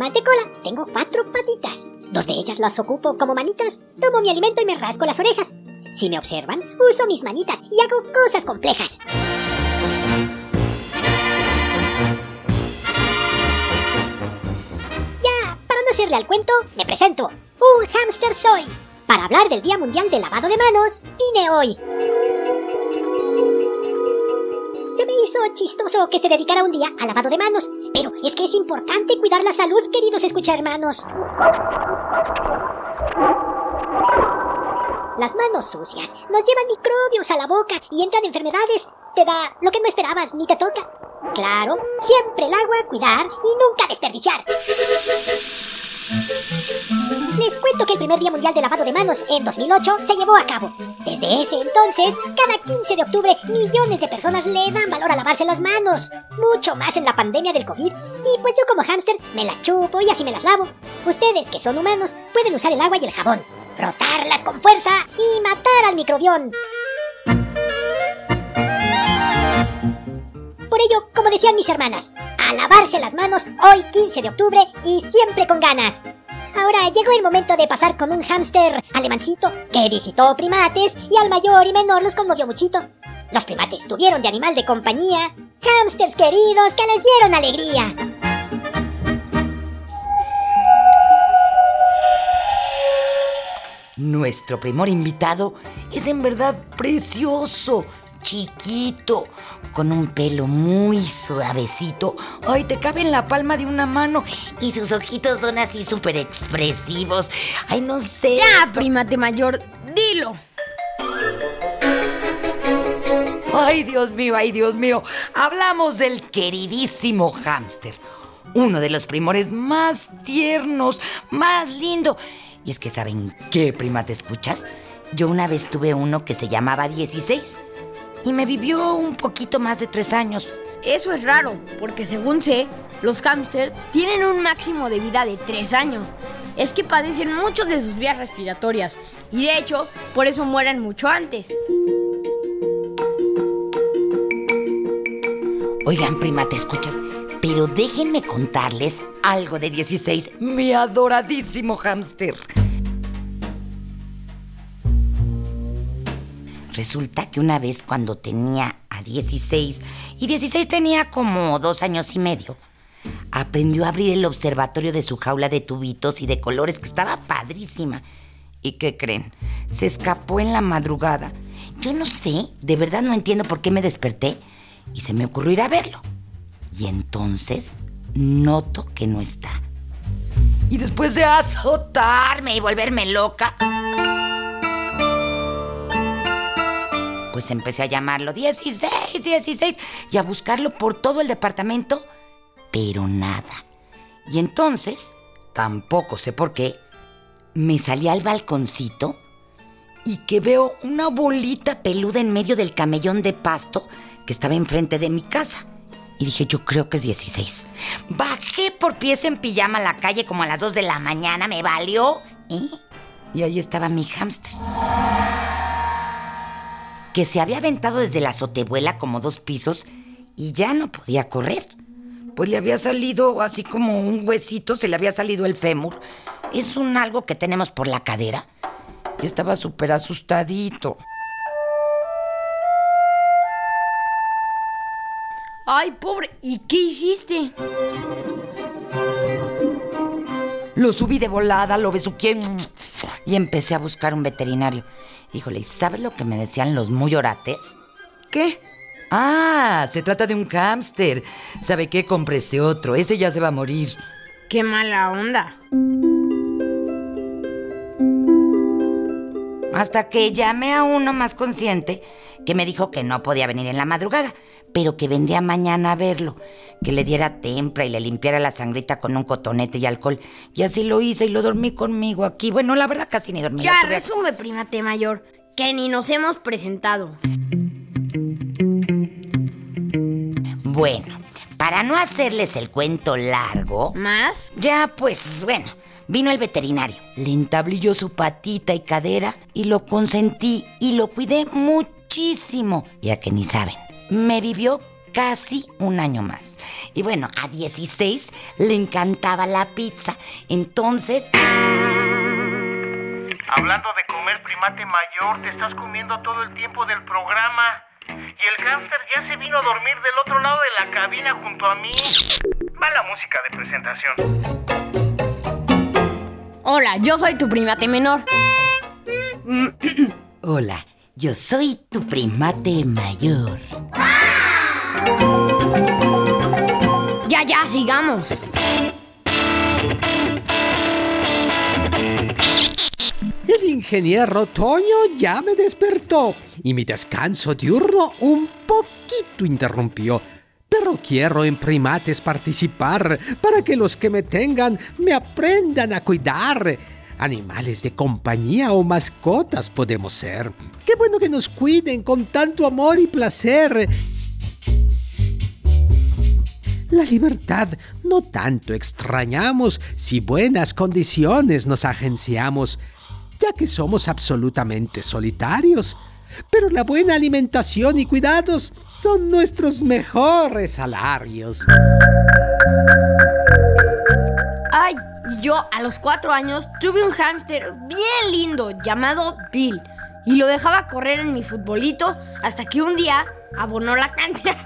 Además de cola, tengo cuatro patitas. Dos de ellas las ocupo como manitas. Tomo mi alimento y me rasco las orejas. Si me observan, uso mis manitas y hago cosas complejas. Ya, para no hacerle al cuento, me presento. Un hámster soy. Para hablar del Día Mundial del Lavado de Manos, vine hoy. Se me hizo chistoso que se dedicara un día al lavado de manos, pero es que es importante cuidar la salud, queridos escucha hermanos. Las manos sucias nos llevan microbios a la boca y entran enfermedades. Te da lo que no esperabas ni te toca. Claro, siempre el agua cuidar y nunca desperdiciar. Les cuento que el primer Día Mundial de Lavado de Manos en 2008 se llevó a cabo. Desde ese entonces, cada 15 de octubre, millones de personas le dan valor a lavarse las manos. Mucho más en la pandemia del COVID. Y pues yo como hámster me las chupo y así me las lavo. Ustedes que son humanos pueden usar el agua y el jabón, frotarlas con fuerza y matar al microbión. Ello, como decían mis hermanas, a lavarse las manos hoy 15 de octubre y siempre con ganas. Ahora llegó el momento de pasar con un hámster alemancito que visitó primates y al mayor y menor los conmovió muchito. Los primates tuvieron de animal de compañía hámsters queridos que les dieron alegría. Nuestro primor invitado es en verdad precioso, chiquito, con un pelo muy suavecito. Ay, te cabe en la palma de una mano y sus ojitos son así súper expresivos. Ay, no sé. Ya, primate mayor, dilo. Ay, Dios mío, ay, Dios mío. Hablamos del queridísimo hámster. Uno de los primores más tiernos, más lindo. Y es que, ¿saben qué, prima, te escuchas? Yo una vez tuve uno que se llamaba 16 y me vivió un poquito más de tres años. Eso es raro, porque según sé, los hámsters tienen un máximo de vida de tres años. Es que padecen muchos de sus vías respiratorias y de hecho, por eso mueren mucho antes. Oigan, prima, ¿te escuchas? Pero déjenme contarles algo de 16, mi adoradísimo hámster. Resulta que una vez cuando tenía a 16, y 16 tenía como dos años y medio, aprendió a abrir el observatorio de su jaula de tubitos y de colores que estaba padrísima. ¿Y qué creen? Se escapó en la madrugada. Yo no sé, de verdad no entiendo por qué me desperté y se me ocurrió ir a verlo. Y entonces noto que no está. Y después de azotarme y volverme loca, pues empecé a llamarlo 16, 16 y a buscarlo por todo el departamento, pero nada. Y entonces, tampoco sé por qué, me salí al balconcito y que veo una bolita peluda en medio del camellón de pasto que estaba enfrente de mi casa. Y dije, yo creo que es 16. Bajé por pies en pijama a la calle como a las 2 de la mañana, me valió. ¿eh? Y ahí estaba mi hámster. Que se había aventado desde la azotebuela como dos pisos y ya no podía correr. Pues le había salido así como un huesito, se le había salido el fémur. Es un algo que tenemos por la cadera. Y estaba súper asustadito. Ay, pobre, ¿y qué hiciste? Lo subí de volada, lo besuqué y empecé a buscar un veterinario. Híjole, ¿y sabes lo que me decían los muy orates? ¿Qué? Ah, se trata de un hámster. ¿Sabe qué? Cómprese otro. Ese ya se va a morir. Qué mala onda. Hasta que llamé a uno más consciente que me dijo que no podía venir en la madrugada, pero que vendría mañana a verlo, que le diera tempra y le limpiara la sangrita con un cotonete y alcohol. Y así lo hice y lo dormí conmigo aquí. Bueno, la verdad casi ni dormí. Ya, estuve- resume, primate mayor, que ni nos hemos presentado. Bueno, para no hacerles el cuento largo, ¿Más? ya pues, bueno, vino el veterinario. Le entablilló su patita y cadera y lo consentí y lo cuidé muchísimo. Ya que ni saben, me vivió casi un año más. Y bueno, a 16 le encantaba la pizza. Entonces, Hablando de comer primate mayor, te estás comiendo todo el tiempo del programa. Y el hámster ya se vino a dormir del otro lado de la cabina junto a mí. Mala música de presentación. Hola, yo soy tu primate menor. hola, yo soy tu primate mayor. Ya, ya, sigamos. El ingeniero Toño ya me despertó y mi descanso diurno un poquito interrumpió. Pero quiero en primates participar para que los que me tengan me aprendan a cuidar. Animales de compañía o mascotas podemos ser. Qué bueno que nos cuiden con tanto amor y placer. La libertad no tanto extrañamos si buenas condiciones nos agenciamos, ya que somos absolutamente solitarios. Pero la buena alimentación y cuidados son nuestros mejores salarios. Ay, y yo a los cuatro años tuve un hámster bien lindo llamado Bill. Y lo dejaba correr en mi futbolito hasta que un día abonó la cancha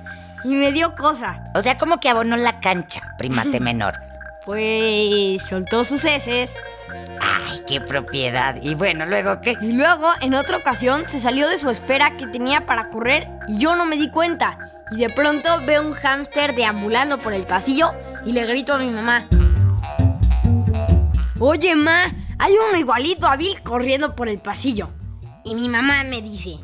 y me dio cosa. O sea, como que abonó la cancha, primate menor. Pues soltó sus heces. Ay, qué propiedad. Y bueno, luego qué. Y luego, en otra ocasión, se salió de su esfera que tenía para correr y yo no me di cuenta. Y de pronto veo un hámster deambulando por el pasillo y le grito a mi mamá. Oye, ma, hay uno igualito a Bill corriendo por el pasillo. Y mi mamá me dice,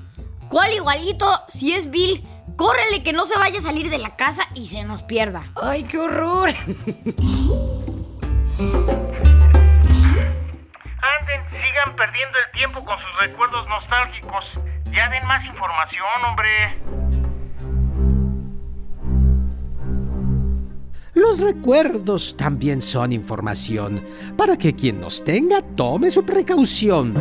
¿cuál igualito? Si es Bill, córrele que no se vaya a salir de la casa y se nos pierda. Ay, qué horror. Anden, sigan perdiendo el tiempo con sus recuerdos nostálgicos. Ya den más información, hombre. Los recuerdos también son información, para que quien nos tenga tome su precaución.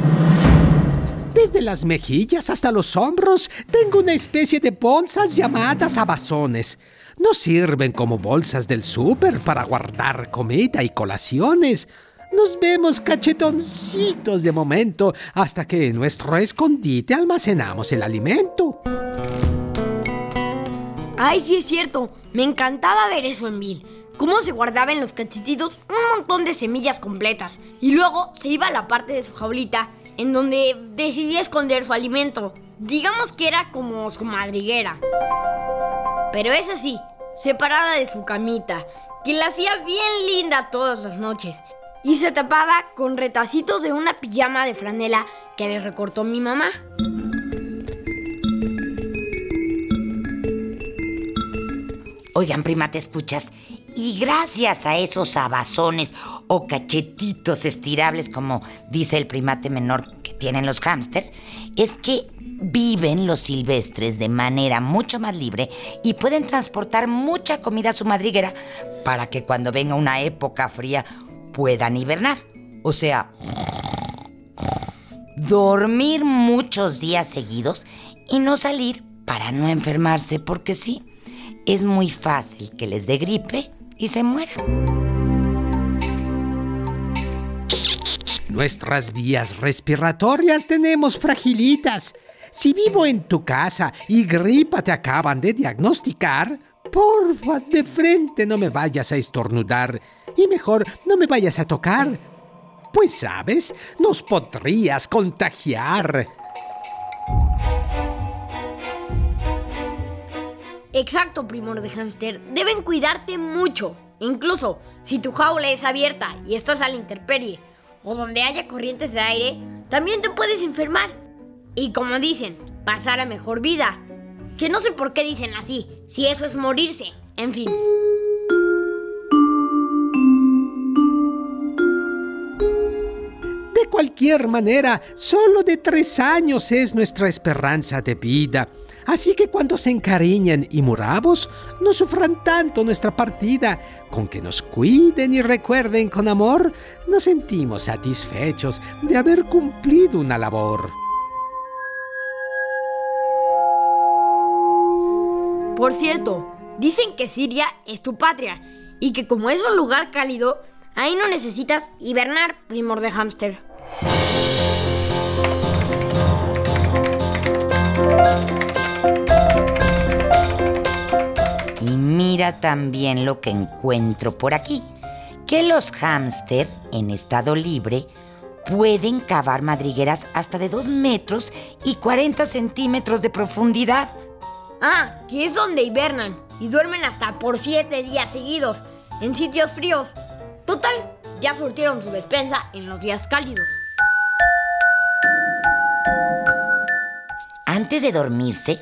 Desde las mejillas hasta los hombros tengo una especie de bolsas llamadas abazones. No sirven como bolsas del súper para guardar comida y colaciones. Nos vemos cachetoncitos de momento hasta que en nuestro escondite almacenamos el alimento. Ay, sí es cierto. Me encantaba ver eso en Bill. Cómo se guardaba en los cachetitos un montón de semillas completas. Y luego se iba a la parte de su jaulita en donde decidía esconder su alimento. Digamos que era como su madriguera. Pero eso sí, separada de su camita, que la hacía bien linda todas las noches. Y se tapaba con retacitos de una pijama de franela que le recortó mi mamá. Oigan, prima, ¿te escuchas? Y gracias a esos abazones o cachetitos estirables, como dice el primate menor que tienen los hámster, es que viven los silvestres de manera mucho más libre y pueden transportar mucha comida a su madriguera para que cuando venga una época fría puedan hibernar. O sea, dormir muchos días seguidos y no salir para no enfermarse, porque sí, es muy fácil que les dé gripe y se mueran. Nuestras vías respiratorias tenemos fragilitas. Si vivo en tu casa y gripa te acaban de diagnosticar, porfa, de frente no me vayas a estornudar y mejor no me vayas a tocar. Pues sabes, nos podrías contagiar. Exacto, primor de hámster. Deben cuidarte mucho. Incluso si tu jaula es abierta y estás a la intemperie o donde haya corrientes de aire, también te puedes enfermar. Y como dicen, pasar a mejor vida. Que no sé por qué dicen así, si eso es morirse. En fin. De cualquier manera, solo de tres años es nuestra esperanza de vida. Así que cuando se encariñen y muramos, no sufran tanto nuestra partida. Con que nos cuiden y recuerden con amor, nos sentimos satisfechos de haber cumplido una labor. Por cierto, dicen que Siria es tu patria y que como es un lugar cálido, ahí no necesitas hibernar, primor de hámster. Mira también lo que encuentro por aquí, que los hámster en estado libre pueden cavar madrigueras hasta de 2 metros y 40 centímetros de profundidad. Ah, que es donde hibernan y duermen hasta por 7 días seguidos, en sitios fríos. Total, ya surtieron su despensa en los días cálidos. Antes de dormirse,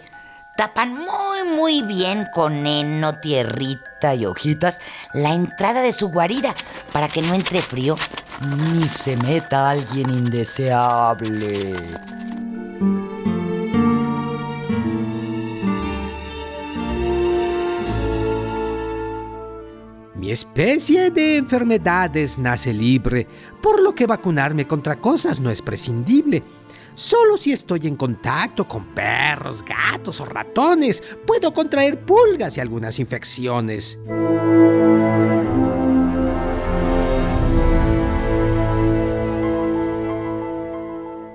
tapan muy muy bien con heno, tierrita y hojitas la entrada de su guarida para que no entre frío ni se meta alguien indeseable. Especie de enfermedades nace libre, por lo que vacunarme contra cosas no es prescindible. Solo si estoy en contacto con perros, gatos o ratones, puedo contraer pulgas y algunas infecciones.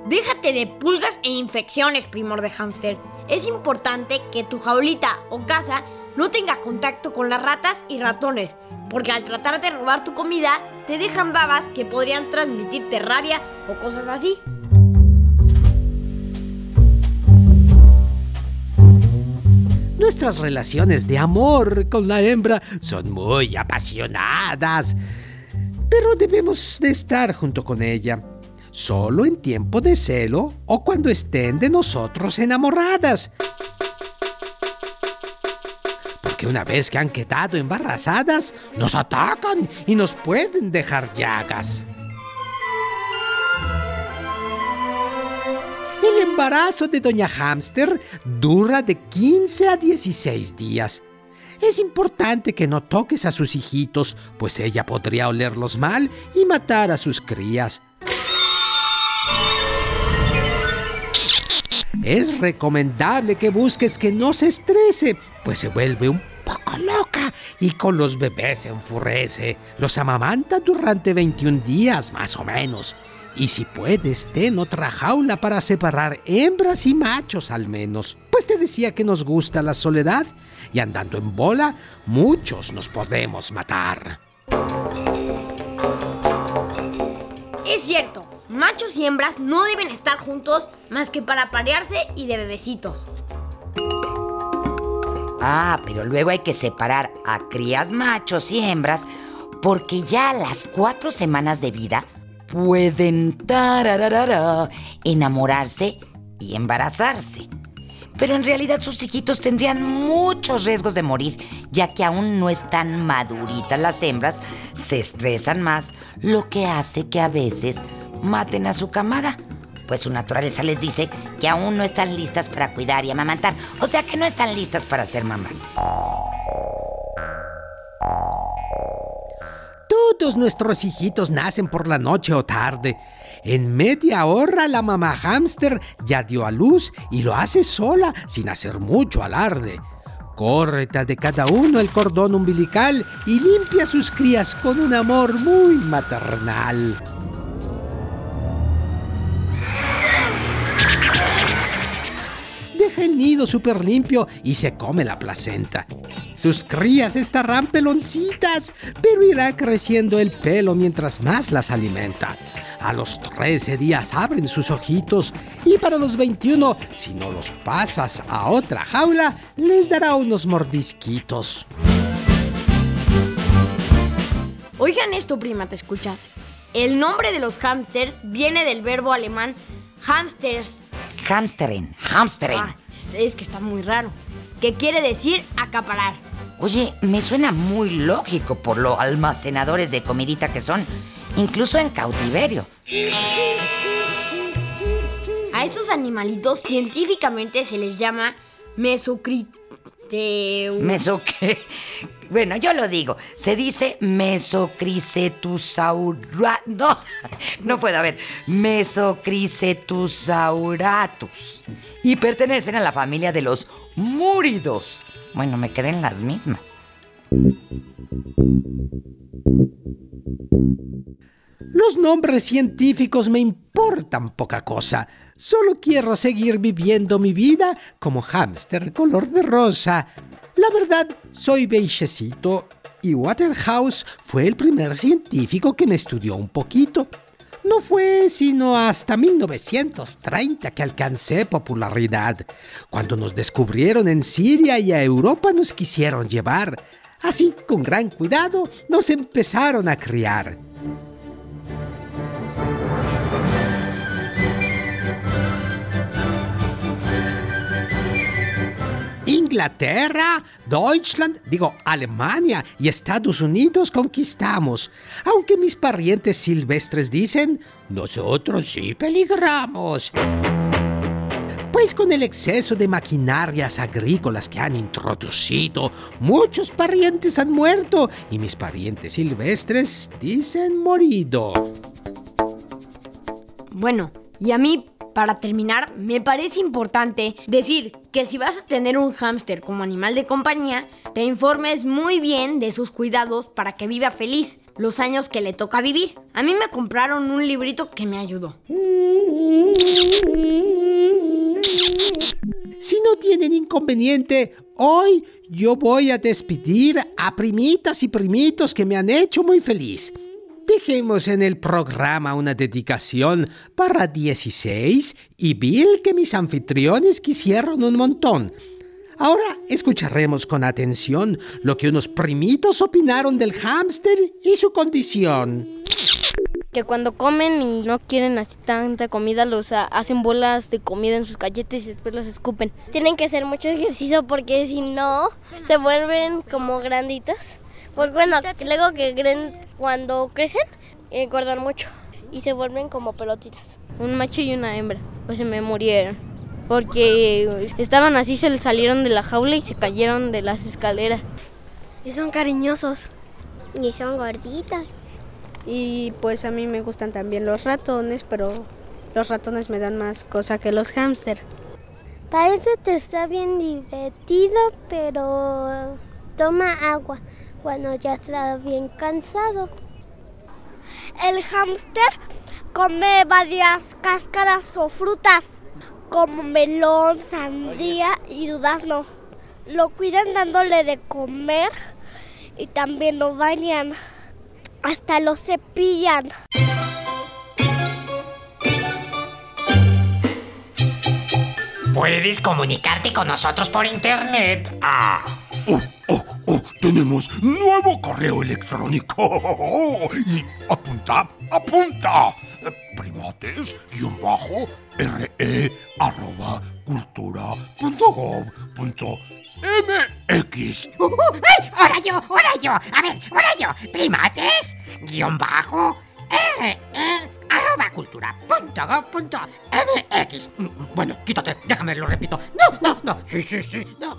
Déjate de pulgas e infecciones, primor de hámster. Es importante que tu jaulita o casa no tenga contacto con las ratas y ratones, porque al tratar de robar tu comida, te dejan babas que podrían transmitirte rabia o cosas así. Nuestras relaciones de amor con la hembra son muy apasionadas, pero debemos de estar junto con ella, solo en tiempo de celo o cuando estén de nosotros enamoradas. Porque una vez que han quedado embarazadas, nos atacan y nos pueden dejar llagas. El embarazo de Doña Hamster dura de 15 a 16 días. Es importante que no toques a sus hijitos, pues ella podría olerlos mal y matar a sus crías. Es recomendable que busques que no se estrese, pues se vuelve un poco loca y con los bebés se enfurece. Los amamanta durante 21 días más o menos. Y si puedes, ten otra jaula para separar hembras y machos al menos. Pues te decía que nos gusta la soledad y andando en bola, muchos nos podemos matar. Es cierto, machos y hembras no deben estar juntos más que para parearse y de bebecitos. Ah, pero luego hay que separar a crías machos y hembras porque ya a las cuatro semanas de vida pueden enamorarse y embarazarse. Pero en realidad sus hijitos tendrían muchos riesgos de morir, ya que aún no están maduritas las hembras, se estresan más, lo que hace que a veces maten a su camada. Pues su naturaleza les dice que aún no están listas para cuidar y amamantar, o sea que no están listas para ser mamás. Todos nuestros hijitos nacen por la noche o tarde. En media hora la mamá hámster ya dio a luz y lo hace sola, sin hacer mucho alarde. Córreta de cada uno el cordón umbilical y limpia sus crías con un amor muy maternal. El nido súper limpio y se come la placenta. Sus crías estarán peloncitas, pero irá creciendo el pelo mientras más las alimenta. A los 13 días abren sus ojitos y para los 21, si no los pasas a otra jaula, les dará unos mordisquitos. Oigan esto, prima, ¿te escuchas? El nombre de los hamsters viene del verbo alemán hamsters. Hamsteren, hamsteren. Ah, es que está muy raro. Que quiere decir acaparar. Oye, me suena muy lógico por lo almacenadores de comidita que son, incluso en cautiverio. A estos animalitos científicamente se les llama mesocrite... ¿Meso qué? Bueno, yo lo digo. Se dice mesocricetusaura... No, no puede haber. Mesocricetusauratus. Y pertenecen a la familia de los múridos. Bueno, me quedé en las mismas. Los nombres científicos me importan poca cosa. Solo quiero seguir viviendo mi vida como hámster color de rosa. La verdad, soy bellecito y Waterhouse fue el primer científico que me estudió un poquito. No fue sino hasta 1930 que alcancé popularidad. Cuando nos descubrieron en Siria y a Europa nos quisieron llevar. Así, con gran cuidado, nos empezaron a criar. Inglaterra, Deutschland, digo Alemania y Estados Unidos conquistamos. Aunque mis parientes silvestres dicen, nosotros sí peligramos. Pues con el exceso de maquinarias agrícolas que han introducido, muchos parientes han muerto y mis parientes silvestres dicen morido. Bueno, y a mí, para terminar, me parece importante decir que si vas a tener un hámster como animal de compañía, te informes muy bien de sus cuidados para que viva feliz los años que le toca vivir. A mí me compraron un librito que me ayudó. Si no tienen inconveniente, hoy yo voy a despedir a primitas y primitos que me han hecho muy feliz. Dejemos en el programa una dedicación para 16 y Bill que mis anfitriones quisieron un montón. Ahora escucharemos con atención lo que unos primitos opinaron del hámster y su condición. Que cuando comen y no quieren así tanta comida, los hacen bolas de comida en sus galletas y después las escupen. Tienen que hacer mucho ejercicio porque si no, se vuelven como granditos. Pues bueno, luego que crecen, cuando crecen, engordan mucho y se vuelven como pelotitas. Un macho y una hembra, pues se me murieron. Porque estaban así, se les salieron de la jaula y se cayeron de las escaleras. Y son cariñosos. Y son gorditos. Y pues a mí me gustan también los ratones, pero los ratones me dan más cosa que los hámster. Parece que está bien divertido, pero toma agua cuando ya está bien cansado. El hámster come varias cáscaras o frutas, como melón, sandía y durazno. Lo cuidan dándole de comer y también lo bañan. Hasta lo cepillan. Puedes comunicarte con nosotros por internet. Ah. Oh, oh, oh, tenemos nuevo correo electrónico. Y apunta, apunta. Primates, guion bajo, re, arroba, cultura, uh, ¡Ay! ¡Ahora yo! ¡Ahora yo! A ver, ahora yo. Primates, guion bajo, re, arroba cultura. Bueno, quítate, déjame, lo repito. No, no, no. Sí, sí, sí, no.